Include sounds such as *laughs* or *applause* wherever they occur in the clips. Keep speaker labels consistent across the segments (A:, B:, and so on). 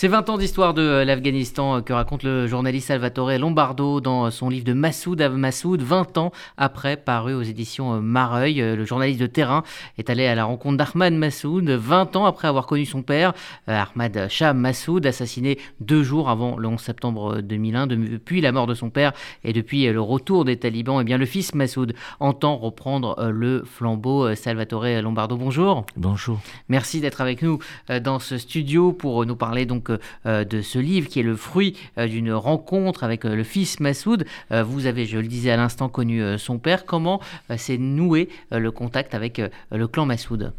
A: C'est 20 ans d'histoire de euh, l'Afghanistan euh, que raconte le journaliste Salvatore Lombardo dans euh, son livre de Massoud Av Massoud, 20 ans après, paru aux éditions Mareuil. Le journaliste de terrain est allé à la rencontre d'Ahmad Massoud, 20 ans après avoir connu son père, Ahmad Shah Massoud, assassiné deux jours avant le 11 septembre 2001. Depuis la mort de son père et depuis le retour des talibans, eh bien, le fils Massoud entend reprendre le flambeau. Salvatore Lombardo, bonjour.
B: Bonjour.
A: Merci d'être avec nous dans ce studio pour nous parler donc euh, de ce livre qui est le fruit euh, d'une rencontre avec euh, le fils Massoud. vous avez, je le disais à l'instant, connu son père. Comment s'est noué le contact avec le clan Massoud?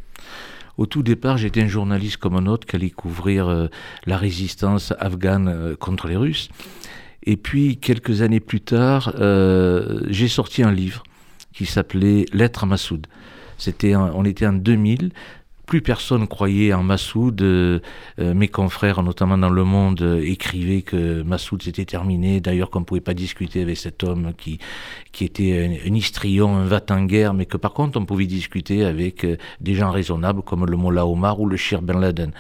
B: Au tout départ, j'étais un journaliste comme un autre qui allait couvrir la résistance afghane contre les Russes. Et puis, quelques années plus tard, j'ai sorti un livre qui s'appelait Lettre à Massoud. On était en 2000 plus personne croyait en Massoud. Euh, euh, mes confrères, notamment dans Le Monde, euh, écrivaient que Massoud s'était terminé. D'ailleurs, qu'on ne pouvait pas discuter avec cet homme qui, était un, histrion, un vat en guerre, mais que par contre, on pouvait discuter avec des gens raisonnables comme le Mollah Omar ou le Shir Ben Laden.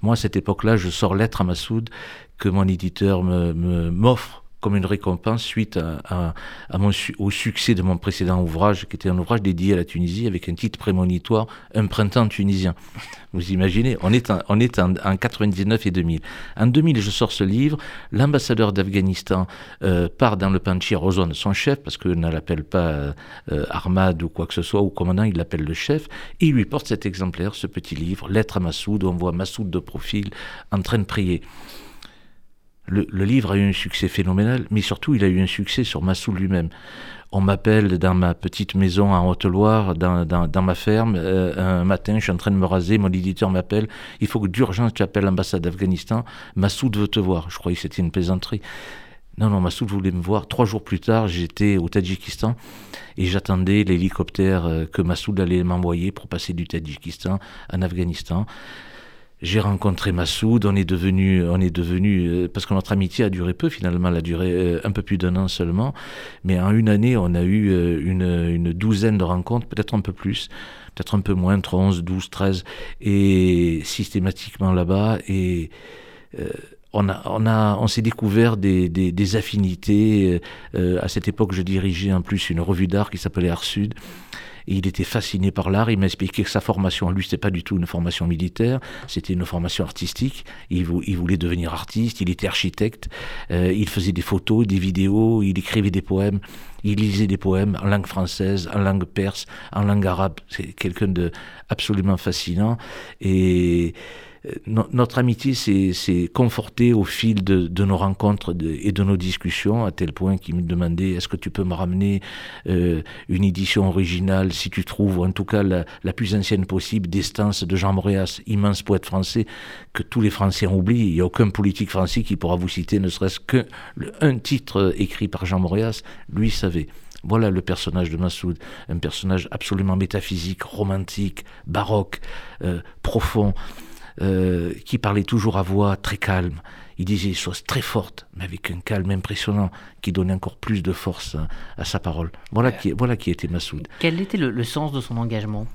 B: Moi, à cette époque-là, je sors lettre à Massoud que mon éditeur m'offre. Me, m'offre comme une récompense suite au succès de mon précédent ouvrage, qui était un ouvrage dédié à la Tunisie avec un titre prémonitoire, Un printemps tunisien. Vous imaginez, on est, en, on est en, 99 et 2000. En 2000, je sors ce livre, l'ambassadeur d'Afghanistan euh, part dans le Panchir, de son chef, parce qu'il ne l'appelle pas euh, Armad ou quoi que ce soit, ou commandant, il l'appelle le chef, et il lui porte cet exemplaire, ce petit livre, Lettre à Massoud, où on voit Massoud de profil en train de prier le, livre a eu un succès phénoménal, mais surtout il a eu un succès sur Massoud lui-même. On m'appelle dans ma petite maison en Haute-Loire, dans, ma ferme. Euh, un matin, je suis en train de me raser, mon éditeur m'appelle. Il faut que d'urgence tu appelles l'ambassade d'Afghanistan. Massoud veut te voir. Je croyais que c'était une plaisanterie. Non, non, Massoud voulait me voir. Trois jours plus tard, j'étais au Tadjikistan et j'attendais l'hélicoptère euh, que Massoud allait m'envoyer pour passer du Tadjikistan en Afghanistan. J'ai rencontré Massoud, on est devenu, on est devenu, euh, parce que notre amitié a duré peu finalement, elle a duré euh, un peu plus d'un an seulement, mais en une année, on a eu euh, une, une douzaine de rencontres, peut-être un peu plus, peut-être un peu moins, entre 11, 12, 13, et systématiquement là-bas, et on, a, on, a, on s'est découvert des, des, des affinités. à cette époque, je dirigeais en plus une revue d'art qui s'appelait Art Sud il était fasciné par l'art. Il m'a expliqué que sa formation, lui, c'était pas du tout une formation militaire, c'était une formation artistique. Il, voulait devenir artiste, il était architecte, euh, il faisait des photos, des vidéos, il écrivait des poèmes. Il lisait des poèmes en langue française, en langue perse, en langue arabe. C'est quelqu'un de absolument fascinant. Et euh, notre amitié s'est confortée au fil de, nos rencontres et de nos discussions, à tel point qu'il me demandait est-ce que tu peux me ramener euh, une édition originale, si tu trouves, ou en tout cas la, plus ancienne possible, d'Estance de Jean Moréas, immense poète français que tous les Français ont oublié. Il n'y a aucun politique français qui pourra vous citer ne serait-ce qu'un titre écrit par Jean Moréas, lui savait. Voilà le personnage de Massoud, un personnage absolument métaphysique, romantique, baroque, euh, profond. Euh, qui parlait toujours à voix très calme. Il disait des choses très fortes, mais avec un calme impressionnant qui donnait encore plus de force à, sa parole. Voilà, qui, voilà qui était Massoud.
A: Quel était le, sens de son engagement?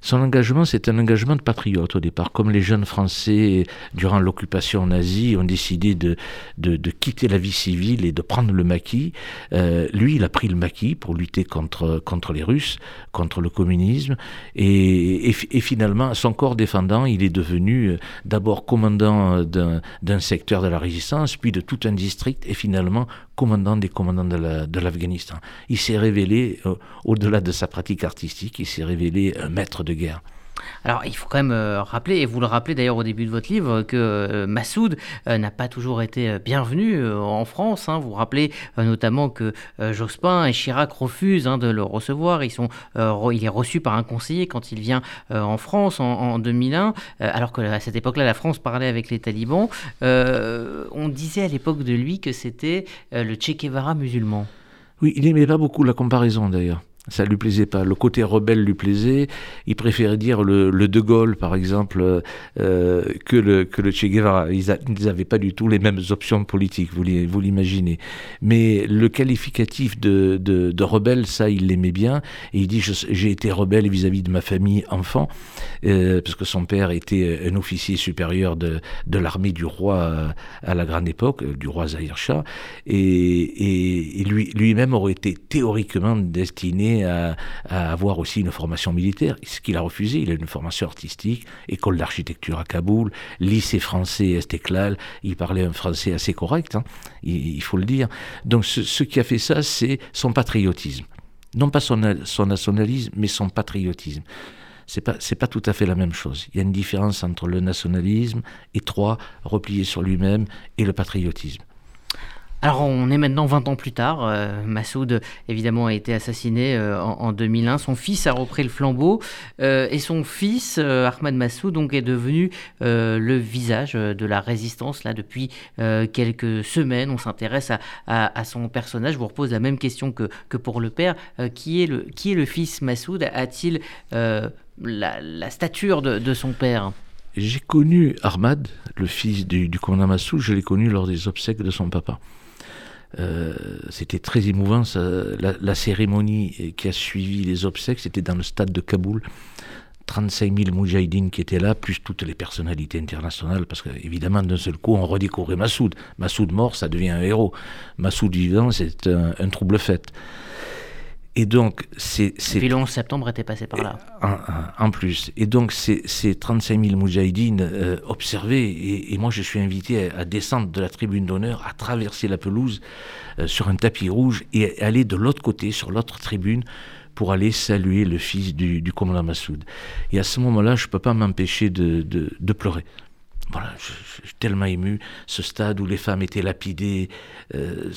B: Son engagement, c'est un engagement de patriote au départ. Comme les jeunes Français, durant l'occupation nazie, ont décidé de, de, quitter la vie civile et de prendre le maquis, euh, lui, il a pris le maquis pour lutter contre, contre les Russes, contre le communisme. Et, et, finalement, son corps défendant, il est devenu euh, d'abord commandant d'un secteur de la résistance, puis de tout un district, et finalement commandant des commandants de l'Afghanistan. il s'est révélé, euh, au-delà de sa pratique artistique, il s'est révélé un maître de guerre.
A: Alors, il faut quand même euh, rappeler, et vous le rappelez d'ailleurs au début de votre livre, que euh, Massoud euh, n'a pas toujours été bienvenu en France. Hein. Vous rappelez notamment que Jospin et Chirac refusent hein, de le recevoir. Il est reçu par un conseiller quand il vient en France en, 2001, alors qu'à cette époque-là, la France parlait avec les talibans. on disait à l'époque de lui que c'était le Che Guevara musulman.
B: Oui, il n'aimait pas beaucoup la comparaison d'ailleurs. Ça lui plaisait pas. Le côté rebelle lui plaisait. Il préférait dire le, De Gaulle, par exemple, euh, que, le, Che Guevara. Ils n'avaient pas du tout les mêmes options politiques, vous l'imaginez. Mais le qualificatif de, rebelle, ça, il l'aimait bien. Il dit j'ai été rebelle vis-à-vis de ma famille enfant, euh, parce que son père était un officier supérieur de, l'armée du roi euh, à la grande époque, du roi Zahir Shah. Et, et, et lui, lui-même aurait été théoriquement destiné à, avoir aussi une formation militaire, ce qu'il a refusé. Il a une formation artistique, école d'architecture à Kaboul, lycée français Estéclal. Il parlait un français assez correct, hein, il, faut le dire. Donc ce, qui a fait ça, c'est son patriotisme. Non pas son, son nationalisme, mais son patriotisme c'est pas pas tout à fait la même chose. Il y a une différence entre le nationalisme étroit, replié sur lui-même, et le patriotisme.
A: Alors on est maintenant 20 ans plus tard. Euh, Massoud évidemment a été assassiné euh, en, 2001. Son fils a repris le flambeau euh, et son fils Ahmad Massoud donc est devenu le visage de la résistance là depuis quelques semaines. On s'intéresse à, son personnage. Je vous repose la même question que, pour le père. qui est le qui est le fils Massoud? A-t-il la, stature de, son père?
B: J'ai connu Ahmad, le fils du, du commandant Massoud, je l'ai connu lors des obsèques de son papa. Euh, c'était très émouvant. la, cérémonie qui a suivi les obsèques, c'était dans le stade de Kaboul. 35 000 moudjahidines qui étaient là, plus toutes les personnalités internationales, parce qu'évidemment, d'un seul coup, on redécouvrait Massoud. Massoud mort, ça devient un héros. Massoud vivant, c'est un trouble fait.
A: Et donc, c'est. Puis le 11 septembre était passé par là.
B: En, plus. Et donc, ces 35 000 moudjahidines euh, observés, et, moi je suis invité à, descendre de la tribune d'honneur, à traverser la pelouse euh, sur un tapis rouge et aller de l'autre côté, sur l'autre tribune, pour aller saluer le fils du, commandant Massoud. Et à ce moment-là, je ne peux pas m'empêcher de, de, pleurer. Voilà, je, suis tellement ému. Ce stade où les femmes étaient lapidées. Euh,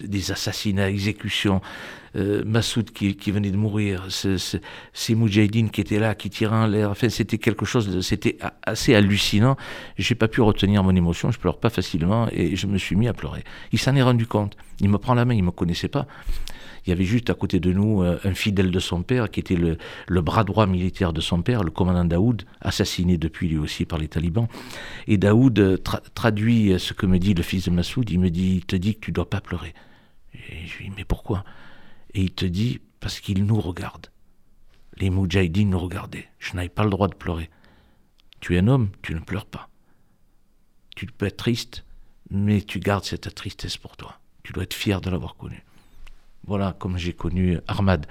B: des assassinats, exécutions, euh, Massoud qui, venait de mourir, ces moudjahidines qui étaient là, qui tiraient en l'air. Enfin, c'était quelque chose, c'était assez hallucinant. J'ai pas pu retenir mon émotion, je pleure pas facilement et je me suis mis à pleurer. Il s'en est rendu compte. Il me prend la main, il me connaissait pas. Il y avait juste à côté de nous euh, un fidèle de son père qui était le, bras droit militaire de son père, le commandant Daoud, assassiné depuis lui aussi par les talibans. Et Daoud euh, traduit ce que me dit le fils de Massoud. Il me dit, il te dit que tu dois pas pleurer. Et je lui dis, mais pourquoi? Et il te dit, parce qu'il nous regarde. Les Moudjahidines nous regardaient. Je n'avais pas le droit de pleurer. Tu es un homme, tu ne pleures pas. Tu peux être triste, mais tu gardes cette tristesse pour toi. Tu dois être fier de l'avoir connu. Voilà comme j'ai connu Ahmad.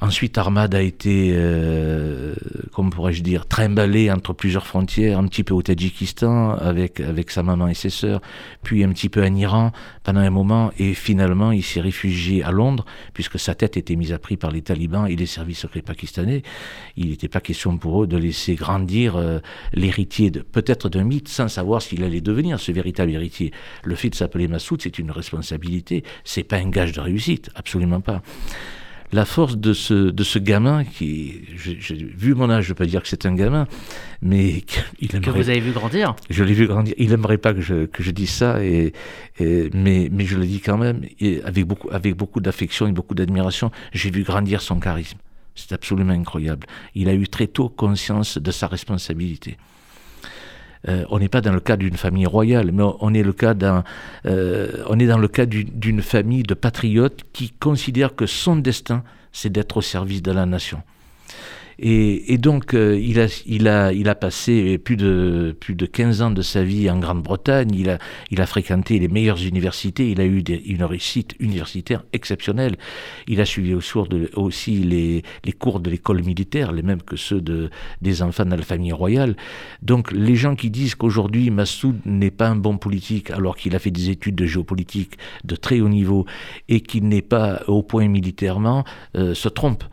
B: Ensuite, Ahmad a été, euh, comment pourrais-je dire, trimballé entre plusieurs frontières, un petit peu au Tadjikistan avec, avec sa maman et ses sœurs, puis un petit peu en Iran pendant un moment, et finalement il s'est réfugié à Londres, puisque sa tête était mise à prix par les talibans et les services secrets pakistanais. Il n'était pas question pour eux de laisser grandir euh, l'héritier de peut-être d'un mythe sans savoir s'il allait devenir ce véritable héritier. Le fait de s'appeler Massoud, c'est une responsabilité, c'est pas un gage de réussite, absolument pas la force de ce, de ce gamin qui, j'ai vu mon âge, je ne veux pas dire que c'est un gamin, mais *laughs*
A: il aimerait, que vous avez vu grandir.
B: Je l'ai vu grandir. Il n'aimerait pas que je, que je dise ça, et, mais, mais je le dis quand même, et avec beaucoup, avec beaucoup d'affection et beaucoup d'admiration. J'ai vu grandir son charisme. C'est absolument incroyable. Il a eu très tôt conscience de sa responsabilité. Euh, on n'est pas dans le cas d'une famille royale, mais on est, le cas euh, on est dans le cas d'une famille de patriotes qui considèrent que son destin, c'est d'être au service de la nation. Et, donc, euh, il, a, passé plus de, plus de 15 ans de sa vie en Grande-Bretagne, il a, fréquenté les meilleures universités, il a eu une réussite universitaire exceptionnelle. Il a suivi aussi les, les cours de l'école militaire, les mêmes que ceux de, des enfants de la famille royale. Donc, les gens qui disent qu'aujourd'hui Massoud n'est pas un bon politique, alors qu'il a fait des études de géopolitique de très haut niveau et qu'il n'est pas au point militairement, euh, se trompent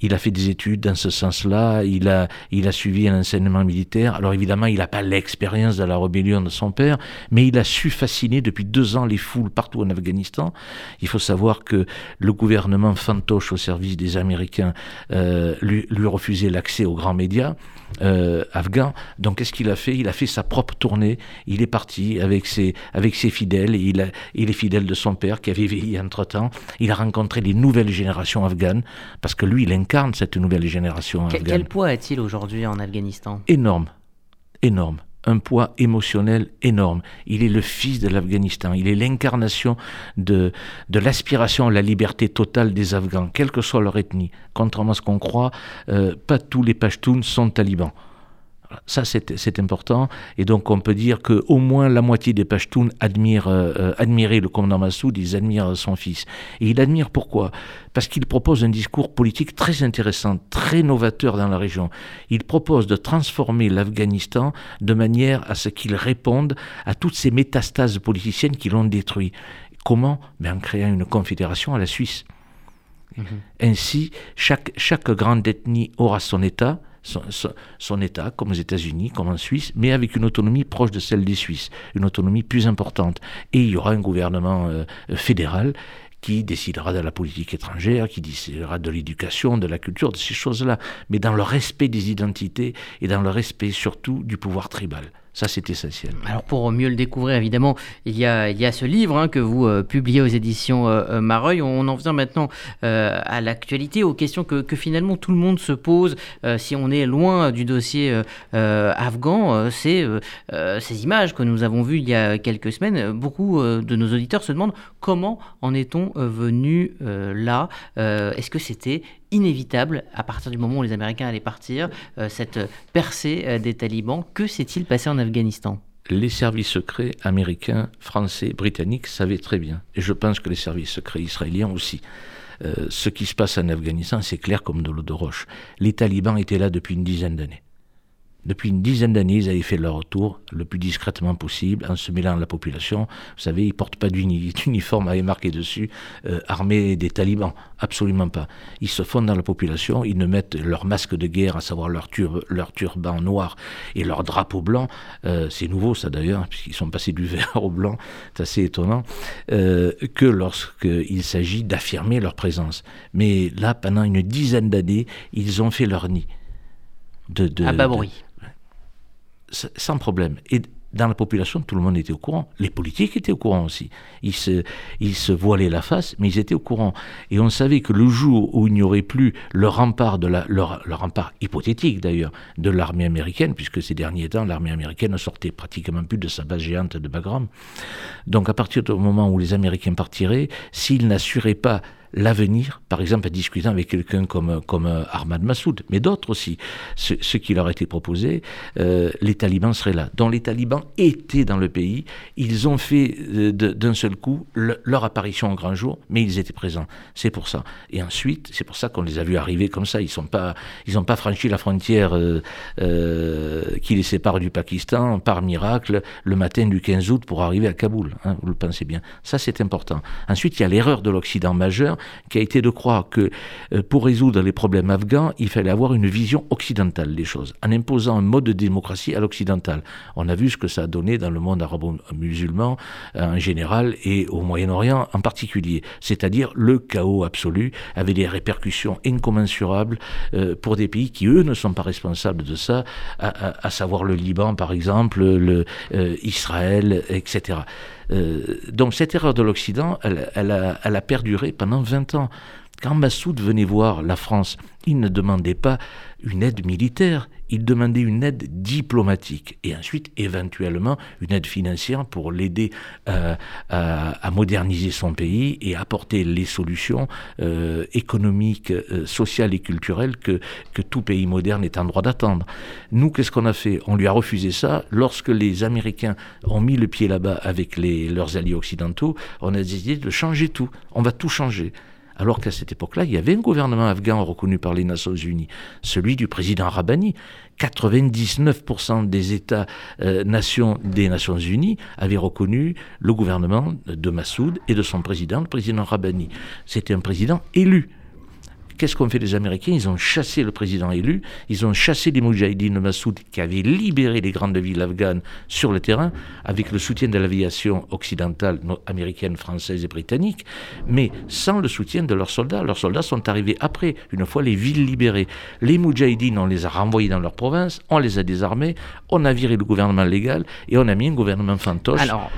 B: il a fait des études dans ce sens-là, il a, il a suivi un enseignement militaire. Alors évidemment, il n'a pas l'expérience de la rébellion de son père, mais il a su fasciner depuis deux ans les foules partout en Afghanistan. Il faut savoir que le gouvernement fantoche au service des Américains euh, lui, lui refusait l'accès aux grands médias euh, afghans. Donc qu'est-ce qu'il a fait? Il a fait sa propre tournée. Il est parti avec ses, avec ses fidèles, et il, a, il fidèle de son père qui avait vieilli entre-temps. Il a rencontré les nouvelles générations afghanes, parce que lui, il incarne cette nouvelle génération afghane.
A: Quel poids a-t-il aujourd'hui en Afghanistan?
B: Énorme, énorme un poids émotionnel énorme. Il est le fils de l'Afghanistan, il est l'incarnation de, de l'aspiration à la liberté totale des Afghans, quelle que soit leur ethnie. Contrairement à ce qu'on croit, euh, pas tous les Pashtuns sont talibans. Ça, c'est important. Et donc, on peut dire qu'au moins la moitié des Pashtuns admirent, euh, admiraient le commandant Massoud, ils admirent son fils. Et il admire pourquoi? Parce qu'il propose un discours politique très intéressant, très novateur dans la région. Il propose de transformer l'Afghanistan de manière à ce qu'il réponde à toutes ces métastases politiciennes qui l'ont détruit. Comment? Ben, En créant une confédération à la Suisse. Mhm. Ainsi, chaque, chaque grande ethnie aura son État, son, État, comme aux États-Unis, comme en Suisse, mais avec une autonomie proche de celle des Suisses, une autonomie plus importante. Et il y aura un gouvernement euh, fédéral qui décidera de la politique étrangère, qui décidera de l'éducation, de la culture, de ces choses-là, mais dans le respect des identités et dans le respect surtout du pouvoir tribal. Ça, c'est essentiel.
A: Alors, pour mieux le découvrir, évidemment, il y a, ce livre hein, que vous euh, publiez aux éditions euh, euh, Mareuil. On en vient maintenant à l'actualité, aux questions que, que, finalement tout le monde se pose si on est loin du dossier afghan. c'est ces images que nous avons vues il y a quelques semaines. Beaucoup de nos auditeurs se demandent comment en est-on venu là Est-ce que c'était inévitable à partir du moment où les Américains allaient partir, euh, cette percée euh, des talibans. Que s'est-il passé en Afghanistan?
B: Les services secrets américains, français, britanniques savaient très bien. Et je pense que les services secrets israéliens aussi. Euh, ce qui se passe en Afghanistan, c'est clair comme de l'eau de roche. Les talibans étaient là depuis une dizaine d'années. Depuis une dizaine d'années, ils avaient fait leur retour le plus discrètement possible, en se mêlant à la population. Vous savez, ils portent pas *laughs* d'uniforme avec marqué dessus euh, armée des talibans. Absolument pas. Ils se fondent dans la population, ils ne mettent leur masque de guerre, à savoir leur, leur turban noir et leur drapeau blanc. Euh, c'est nouveau ça d'ailleurs, puisqu'ils sont passés du *laughs* vert au blanc. C'est assez étonnant. Euh, que lorsqu'il s'agit d'affirmer leur présence. Mais là, pendant une dizaine d'années, ils ont fait leur nid.
A: De, à bas bruit
B: sans problème. Et dans la population, tout le monde était au courant. Les politiques étaient au courant aussi. Ils se, ils se voilaient la face, mais ils étaient au courant. Et on savait que le jour où il n'y aurait plus le rempart, de la, le, rempart hypothétique d'ailleurs, de l'armée américaine, puisque ces derniers temps, l'armée américaine ne sortait pratiquement plus de sa base géante de Bagram. Donc à partir du moment où les Américains partiraient, s'ils n'assuraient pas l'avenir, par exemple en discutant avec quelqu'un comme, comme euh, Ahmad Massoud, mais d'autres aussi, ce, qui leur a été proposé, euh, les talibans seraient là. Donc les talibans étaient dans le pays, ils ont fait euh, d'un seul coup leur apparition en grand jour, mais ils étaient présents. C'est pour ça. Et ensuite, c'est pour ça qu'on les a vus arriver comme ça. Ils n'ont pas, pas franchi la frontière qui les sépare du Pakistan par miracle le matin du 15 août pour arriver à Kaboul. Hein, vous le pensez bien. Ça, c'est important. Ensuite, il y a l'erreur de l'Occident majeur qui a été de croire que euh, pour résoudre les problèmes afghans, il fallait avoir une vision occidentale des choses, en imposant un mode de démocratie à l'occidental. On a vu ce que ça a donné dans le monde arabo-musulman euh, en général et au Moyen-Orient en particulier, c'est-à-dire le chaos absolu avec des répercussions incommensurables euh, pour des pays qui, eux, ne sont pas responsables de ça, à, savoir le Liban, par exemple, le, Israël, etc. Euh, donc cette erreur de l'Occident, elle, a, elle, a, perduré pendant 20 ans. Quand Massoud venait voir la France, il ne demandait pas une aide militaire, il demandait une aide diplomatique et ensuite éventuellement une aide financière pour l'aider euh, à, moderniser son pays et apporter les solutions euh, économiques, euh, sociales et culturelles que, tout pays moderne est en droit d'attendre. Nous, qu'est-ce qu'on a fait? On lui a refusé ça. Lorsque les Américains ont mis le pied là-bas avec leurs alliés occidentaux, on a décidé de changer tout. On va tout changer alors qu'à cette époque-là, il y avait un gouvernement afghan reconnu par les Nations Unies, celui du président Rabani. 99% des États-nations euh, des Nations Unies avaient reconnu le gouvernement de Massoud et de son président, le président Rabani. C'était un président élu Qu'est-ce qu'ont fait les Américains? Ils ont chassé le président élu, ils ont chassé les Moudjahidines de Massoud qui avaient libéré les grandes villes afghanes sur le terrain, avec le soutien de l'aviation occidentale, américaine, française et britannique, mais sans le soutien de leurs soldats. Leurs soldats sont arrivés après, une fois les villes libérées. Les Moudjahidines, on les a renvoyés dans leur province, on les a désarmés, on a viré le gouvernement légal et on a mis un gouvernement fantoche
A: Alors,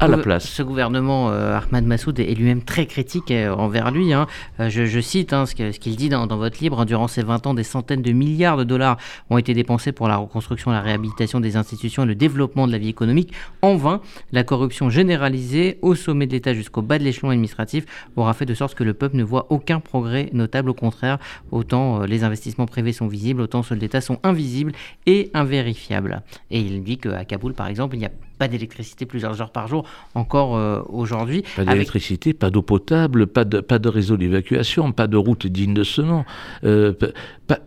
A: à, la place. Ce gouvernement, euh, Ahmad Massoud, est lui-même très critique euh, envers lui. Hein. Euh, je, cite hein, ce qu'il dit dans, votre livre. Durant ces 20 ans, des centaines de milliards de dollars ont été dépensés pour la reconstruction, la réhabilitation des institutions et le développement de la vie économique. En vain, la corruption généralisée au sommet de l'État jusqu'au bas de l'échelon administratif aura fait de sorte que le peuple ne voit aucun progrès notable. Au contraire, autant les investissements privés sont visibles, autant ceux de l'État sont invisibles et invérifiables. Et il dit qu'à Kaboul, par exemple, il n'y a pas d'électricité plusieurs heures par jour encore euh, aujourd'hui.
B: Pas d'électricité, pas d'eau potable, pas de, pas de réseau d'évacuation, pas de route digne de ce nom, euh,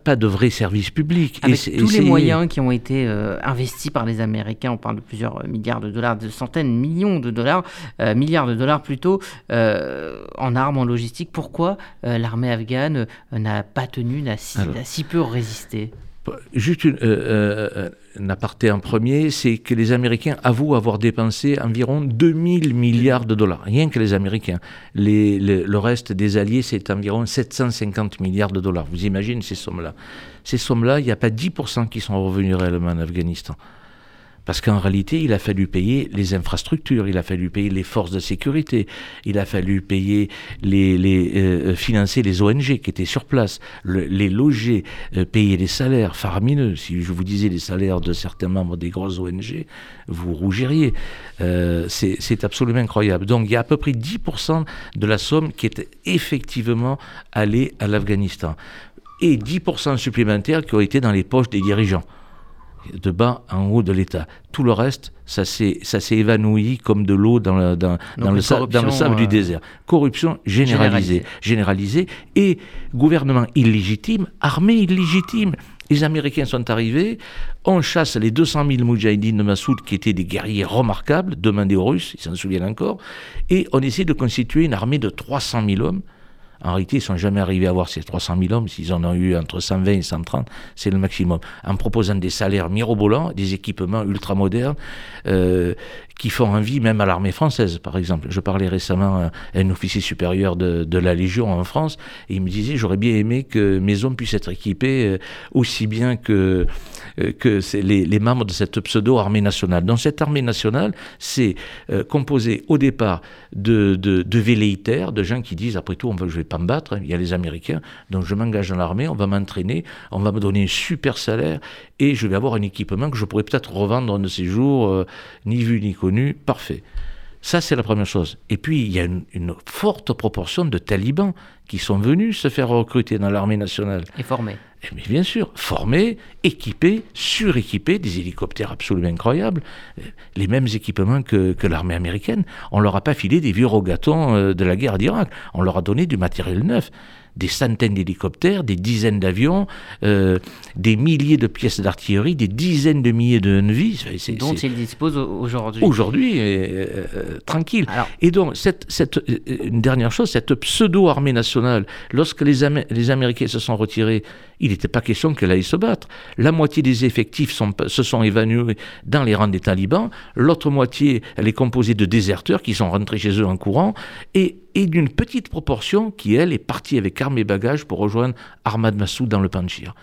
B: pas, de vrais services publics.
A: Avec tous les moyens qui ont été euh, investis par les Américains, on parle de plusieurs milliards de dollars, de centaines, millions de dollars, milliards de dollars plutôt, en armes, en logistique. Pourquoi l'armée afghane n'a pas tenu, n'a si peu résisté?
B: Juste une, euh, euh, un aparté en premier, c'est que les Américains avouent avoir dépensé environ 2000 milliards de dollars, rien que les Américains. le reste des alliés, c'est environ 750 milliards de dollars. Vous imaginez ces sommes-là Ces sommes-là, il n'y a pas 10% qui sont revenus réellement en Afghanistan. Parce qu'en réalité, il a fallu payer les infrastructures, il a fallu payer les forces de sécurité, il a fallu payer les, les euh, financer les ONG qui étaient sur place, les loger, euh, payer les salaires faramineux. Si je vous disais les salaires de certains membres des grosses ONG, vous rougiriez. Euh, c'est absolument incroyable. Donc il y a à peu près 10% de la somme qui est effectivement allée à l'Afghanistan. Et 10% supplémentaires qui ont été dans les poches des dirigeants de bas en haut de l'État. Tout le reste, ça s'est évanoui comme de l'eau dans, le, dans, dans, le, sable du euh, désert. Corruption généralisée, généralisée et gouvernement illégitime, armée illégitime. Les Américains sont arrivés, on chasse les 200 000 Moudjahidines de Massoud qui étaient des guerriers remarquables, demandés aux Russes, ils s'en souviennent encore, et on essaie de constituer une armée de 300 000 hommes en réalité, ils ne sont jamais arrivés à avoir ces 300 000 hommes. S'ils en ont eu entre 120 et 130, c'est le maximum. En proposant des salaires mirobolants, des équipements ultra modernes, euh, qui font envie même à l'armée française, par exemple. Je parlais récemment à un officier supérieur de, la Légion en France, et il me disait, j'aurais bien aimé que mes hommes puissent être équipés euh, aussi bien que, euh, les, membres de cette pseudo-armée nationale. Dans cette armée nationale, c'est composé au départ de, de, de de gens qui disent, après tout, on veut, vais pas me battre, hein. il y a les Américains, donc je m'engage dans l'armée, on va m'entraîner, on va me donner un super salaire et je vais avoir un équipement que je pourrais peut-être revendre un de ces jours, euh, ni vu ni connu, parfait. Ça, c'est la première chose. Et puis, il y a une, forte proportion de talibans qui sont venus se faire recruter dans l'armée nationale.
A: Et formés.
B: Mais bien sûr, formés, équipés, suréquipés, des hélicoptères absolument incroyables, les mêmes équipements que, que l'armée américaine. On leur a pas filé des vieux rogatons euh, de la guerre d'Irak. On leur a donné du matériel neuf des centaines d'hélicoptères, des dizaines d'avions, euh, des milliers de pièces d'artillerie, des dizaines de milliers de Envy.
A: Dont ils disposent aujourd'hui.
B: Aujourd'hui, euh, euh, tranquille. Et donc, cette, cette, une dernière chose, cette pseudo-armée nationale, lorsque les, les Américains se sont retirés, il n'était pas question qu'elle aille se battre. La moitié des effectifs sont, se sont évanouis dans les rangs des talibans, l'autre moitié, elle est composée de déserteurs qui sont rentrés chez eux en courant, et et d'une petite proportion qui, elle, est partie avec armes et bagages pour rejoindre Ahmad Massoud dans le Panjshir.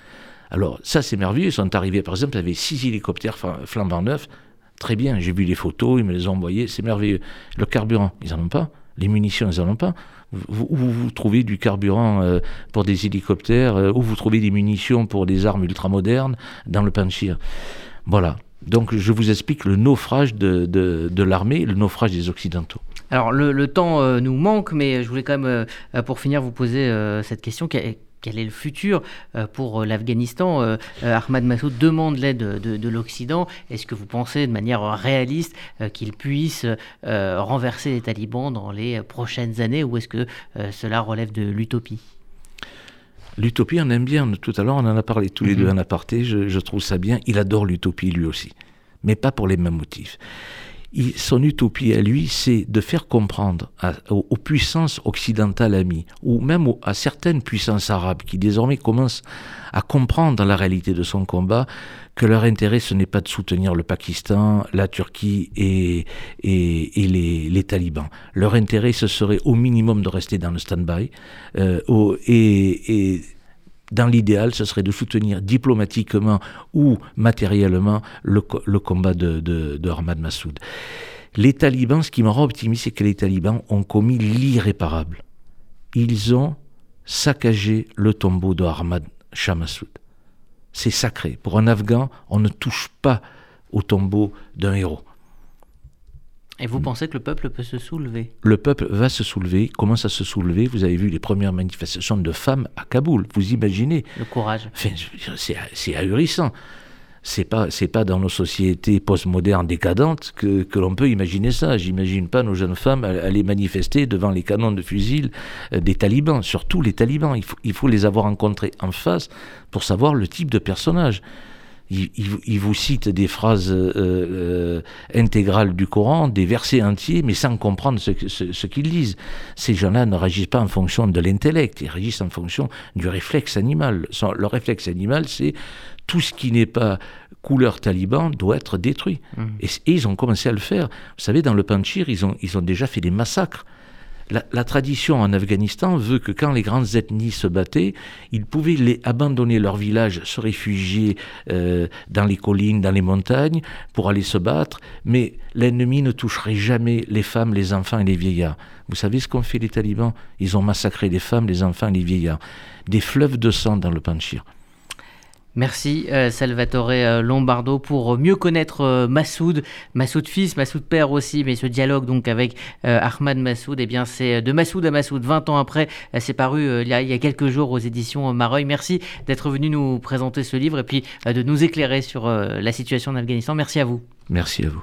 B: Alors, ça, c'est merveilleux. Ils sont arrivés, par exemple, avait six hélicoptères flambant neufs. Très bien, j'ai vu les photos, ils me les ont envoyés, c'est merveilleux. Le carburant, ils n'en ont pas. Les munitions, ils n'en ont pas. Où vous, trouvez du carburant euh, pour des hélicoptères, euh, où vous trouvez des munitions pour des armes ultramodernes dans le Panjshir. Voilà. Donc, je vous explique le naufrage de, l'armée, le naufrage des Occidentaux.
A: Alors le, temps euh, nous manque, mais je voulais quand même, euh, pour finir, vous poser euh, cette question. Quel est le futur pour l'Afghanistan Ahmad Massoud demande l'aide de, l'Occident. Est-ce que vous pensez de manière réaliste qu'il puisse renverser les talibans dans les prochaines années ou est-ce que cela relève de l'utopie?
B: L'utopie, on aime bien. Tout à l'heure, on en a parlé tous les mhm. deux en aparté. Je, je trouve ça bien. Il adore l'utopie lui aussi, mais pas pour les mêmes motifs. Son utopie à lui, c'est de faire comprendre aux, puissances occidentales amies, ou même à certaines puissances arabes qui désormais commencent à comprendre la réalité de son combat, que leur intérêt, ce n'est pas de soutenir le Pakistan, la Turquie et, les, talibans. Leur intérêt, ce serait au minimum de rester dans le stand-by. Euh, et, dans l'idéal, ce serait de soutenir diplomatiquement ou matériellement le, combat de, Ahmad Massoud. Les talibans, ce qui me rend optimiste, c'est que les talibans ont commis l'irréparable. Ils ont saccagé le tombeau de Ahmad Shah Massoud. C'est sacré. Pour un Afghan, on ne touche pas au tombeau d'un héros.
A: Et vous pensez que le peuple peut se soulever?
B: Le peuple va se soulever, commence à se soulever? Vous avez vu les premières manifestations de femmes à Kaboul. Vous imaginez
A: Le courage.
B: Enfin, c'est ahurissant. C'est pas, c'est pas dans nos sociétés postmodernes décadentes que, que l'on peut imaginer ça. J'imagine pas nos jeunes femmes aller manifester devant les canons de fusil euh, des talibans, surtout les talibans. Il faut, il faut les avoir rencontrés en face pour savoir le type de personnage il, vous cite des phrases euh, euh, intégrales du Coran, des versets entiers, mais sans comprendre ce, ce, qu'ils disent. Ces gens-là ne réagissent pas en fonction de l'intellect, ils réagissent en fonction du réflexe animal. Le réflexe animal, c'est tout ce qui n'est pas couleur taliban doit être détruit. Mmh. Et, ils ont commencé à le faire. Vous savez, dans le Panchir, ils ont, ils ont déjà fait des massacres la, tradition en Afghanistan veut que quand les grandes ethnies se battaient, ils pouvaient les abandonner leur village, se réfugier euh, dans les collines, dans les montagnes, pour aller se battre, mais l'ennemi ne toucherait jamais les femmes, les enfants et les vieillards. Vous savez ce qu'ont fait les talibans? Ils ont massacré les femmes, les enfants et les vieillards. Des fleuves de sang dans le Panchir.
A: Merci euh, Salvatore euh, Lombardo pour mieux connaître euh, Massoud, Massoud fils, Massoud père aussi, mais ce dialogue donc avec Ahmad Massoud, eh bien c'est de Massoud à Massoud, 20 ans après, c'est paru il y, a, quelques jours aux éditions Mareuil. Merci d'être venu nous présenter ce livre et puis de nous éclairer sur la situation en Afghanistan. Merci à vous.
B: Merci à vous.